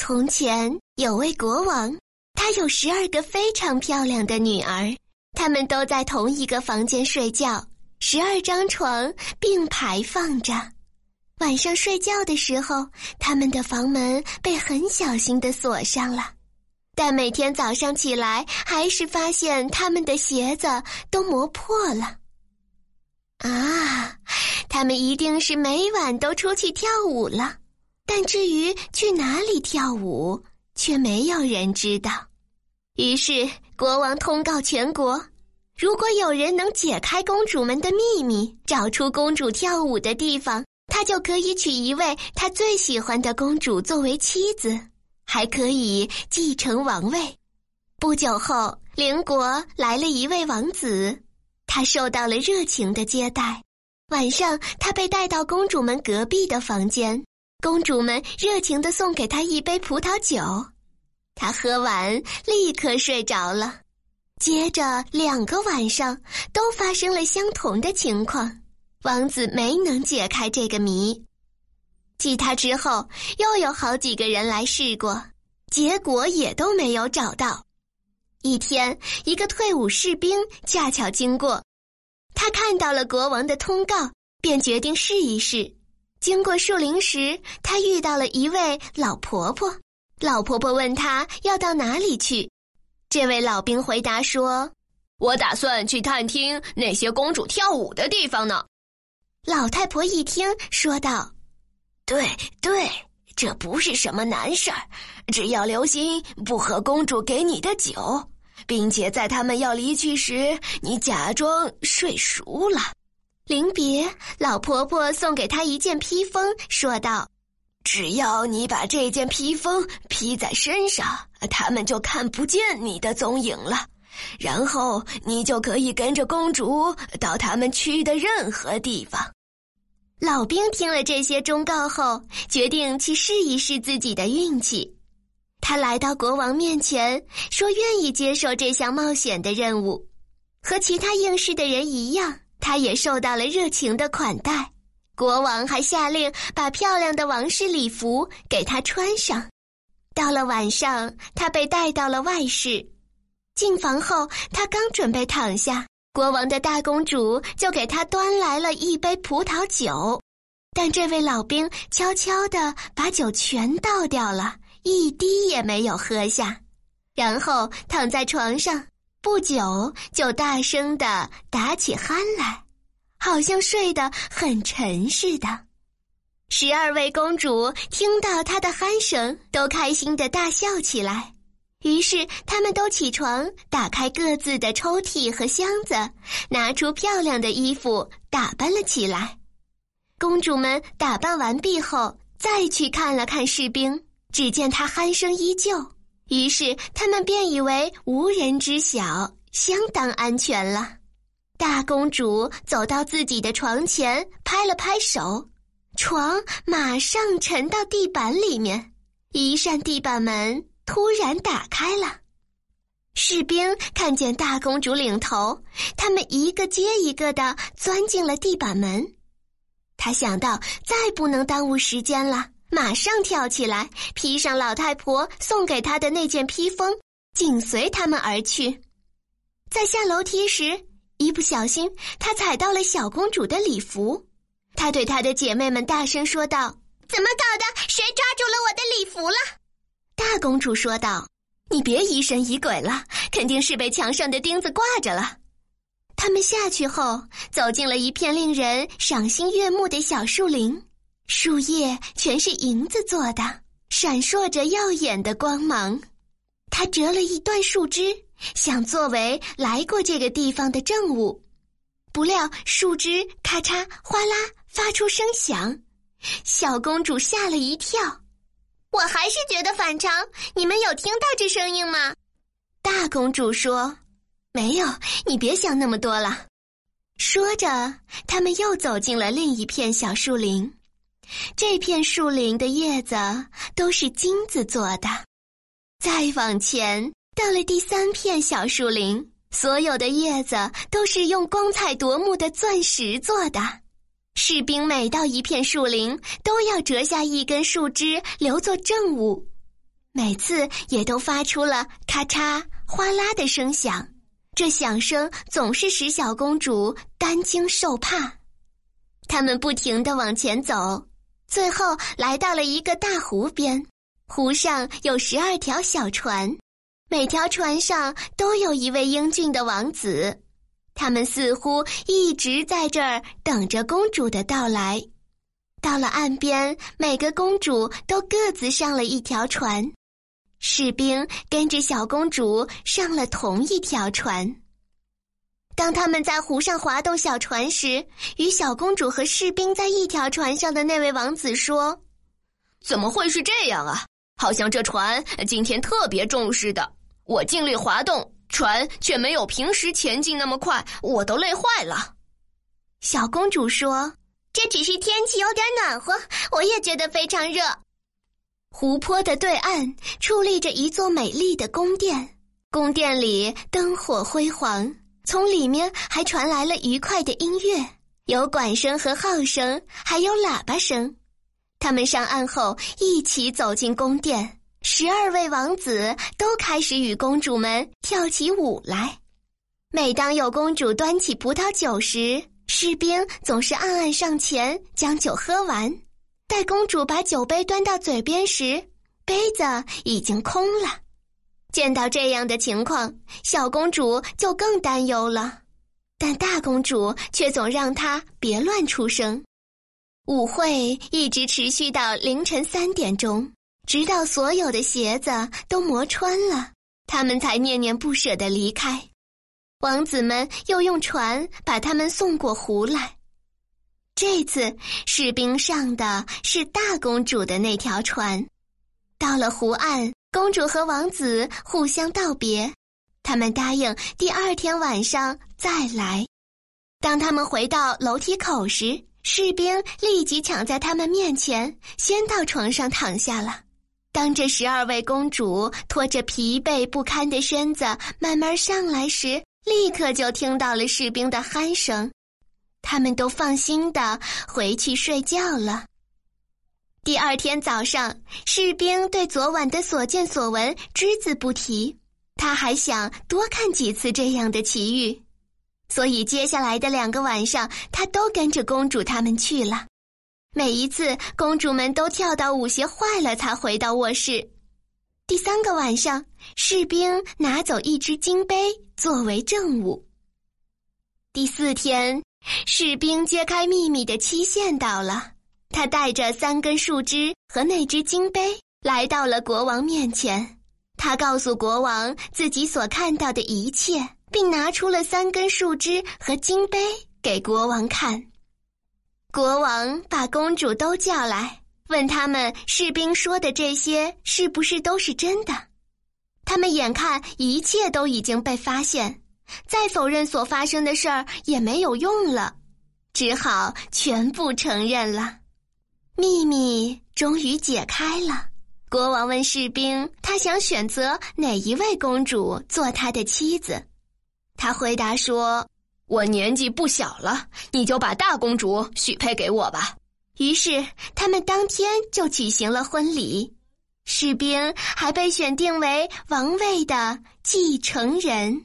从前有位国王，他有十二个非常漂亮的女儿，她们都在同一个房间睡觉，十二张床并排放着。晚上睡觉的时候，他们的房门被很小心的锁上了，但每天早上起来，还是发现他们的鞋子都磨破了。啊，他们一定是每晚都出去跳舞了。但至于去哪里跳舞，却没有人知道。于是国王通告全国：如果有人能解开公主们的秘密，找出公主跳舞的地方，他就可以娶一位他最喜欢的公主作为妻子，还可以继承王位。不久后，邻国来了一位王子，他受到了热情的接待。晚上，他被带到公主们隔壁的房间。公主们热情的送给他一杯葡萄酒，他喝完立刻睡着了。接着两个晚上都发生了相同的情况，王子没能解开这个谜。继他之后，又有好几个人来试过，结果也都没有找到。一天，一个退伍士兵恰巧经过，他看到了国王的通告，便决定试一试。经过树林时，他遇到了一位老婆婆。老婆婆问他要到哪里去，这位老兵回答说：“我打算去探听那些公主跳舞的地方呢。”老太婆一听，说道：“对对，这不是什么难事儿，只要留心不喝公主给你的酒，并且在他们要离去时，你假装睡熟了。”临别，老婆婆送给她一件披风，说道：“只要你把这件披风披在身上，他们就看不见你的踪影了。然后你就可以跟着公主到他们去的任何地方。”老兵听了这些忠告后，决定去试一试自己的运气。他来到国王面前，说愿意接受这项冒险的任务，和其他应试的人一样。他也受到了热情的款待，国王还下令把漂亮的王室礼服给他穿上。到了晚上，他被带到了外室。进房后，他刚准备躺下，国王的大公主就给他端来了一杯葡萄酒，但这位老兵悄悄地把酒全倒掉了，一滴也没有喝下，然后躺在床上。不久就大声的打起鼾来，好像睡得很沉似的。十二位公主听到他的鼾声，都开心的大笑起来。于是，他们都起床，打开各自的抽屉和箱子，拿出漂亮的衣服打扮了起来。公主们打扮完毕后，再去看了看士兵，只见他鼾声依旧。于是他们便以为无人知晓，相当安全了。大公主走到自己的床前，拍了拍手，床马上沉到地板里面。一扇地板门突然打开了，士兵看见大公主领头，他们一个接一个的钻进了地板门。他想到再不能耽误时间了。马上跳起来，披上老太婆送给他的那件披风，紧随他们而去。在下楼梯时，一不小心，他踩到了小公主的礼服。他对他的姐妹们大声说道：“怎么搞的？谁抓住了我的礼服了？”大公主说道：“你别疑神疑鬼了，肯定是被墙上的钉子挂着了。”他们下去后，走进了一片令人赏心悦目的小树林。树叶全是银子做的，闪烁着耀眼的光芒。他折了一段树枝，想作为来过这个地方的证物。不料树枝咔嚓哗啦发出声响，小公主吓了一跳。我还是觉得反常。你们有听到这声音吗？大公主说：“没有，你别想那么多了。”说着，他们又走进了另一片小树林。这片树林的叶子都是金子做的。再往前，到了第三片小树林，所有的叶子都是用光彩夺目的钻石做的。士兵每到一片树林，都要折下一根树枝留作证物。每次也都发出了咔嚓、哗啦的声响。这响声总是使小公主担惊受怕。他们不停地往前走，最后来到了一个大湖边。湖上有十二条小船，每条船上都有一位英俊的王子。他们似乎一直在这儿等着公主的到来。到了岸边，每个公主都各自上了一条船。士兵跟着小公主上了同一条船。当他们在湖上划动小船时，与小公主和士兵在一条船上的那位王子说：“怎么会是这样啊？好像这船今天特别重似的。我尽力划动，船却没有平时前进那么快，我都累坏了。”小公主说：“这只是天气有点暖和，我也觉得非常热。”湖泊的对岸矗立着一座美丽的宫殿，宫殿里灯火辉煌，从里面还传来了愉快的音乐，有管声和号声，还有喇叭声。他们上岸后一起走进宫殿，十二位王子都开始与公主们跳起舞来。每当有公主端起葡萄酒时，士兵总是暗暗上前将酒喝完。待公主把酒杯端到嘴边时，杯子已经空了。见到这样的情况，小公主就更担忧了，但大公主却总让她别乱出声。舞会一直持续到凌晨三点钟，直到所有的鞋子都磨穿了，他们才念念不舍地离开。王子们又用船把他们送过湖来。这次士兵上的是大公主的那条船，到了湖岸，公主和王子互相道别，他们答应第二天晚上再来。当他们回到楼梯口时，士兵立即抢在他们面前，先到床上躺下了。当这十二位公主拖着疲惫不堪的身子慢慢上来时，立刻就听到了士兵的鼾声。他们都放心的回去睡觉了。第二天早上，士兵对昨晚的所见所闻只字不提，他还想多看几次这样的奇遇，所以接下来的两个晚上，他都跟着公主他们去了。每一次，公主们都跳到舞鞋坏了才回到卧室。第三个晚上，士兵拿走一只金杯作为证物。第四天。士兵揭开秘密的期限到了，他带着三根树枝和那只金杯来到了国王面前。他告诉国王自己所看到的一切，并拿出了三根树枝和金杯给国王看。国王把公主都叫来，问他们士兵说的这些是不是都是真的。他们眼看一切都已经被发现。再否认所发生的事儿也没有用了，只好全部承认了。秘密终于解开了。国王问士兵：“他想选择哪一位公主做他的妻子？”他回答说：“我年纪不小了，你就把大公主许配给我吧。”于是他们当天就举行了婚礼。士兵还被选定为王位的继承人。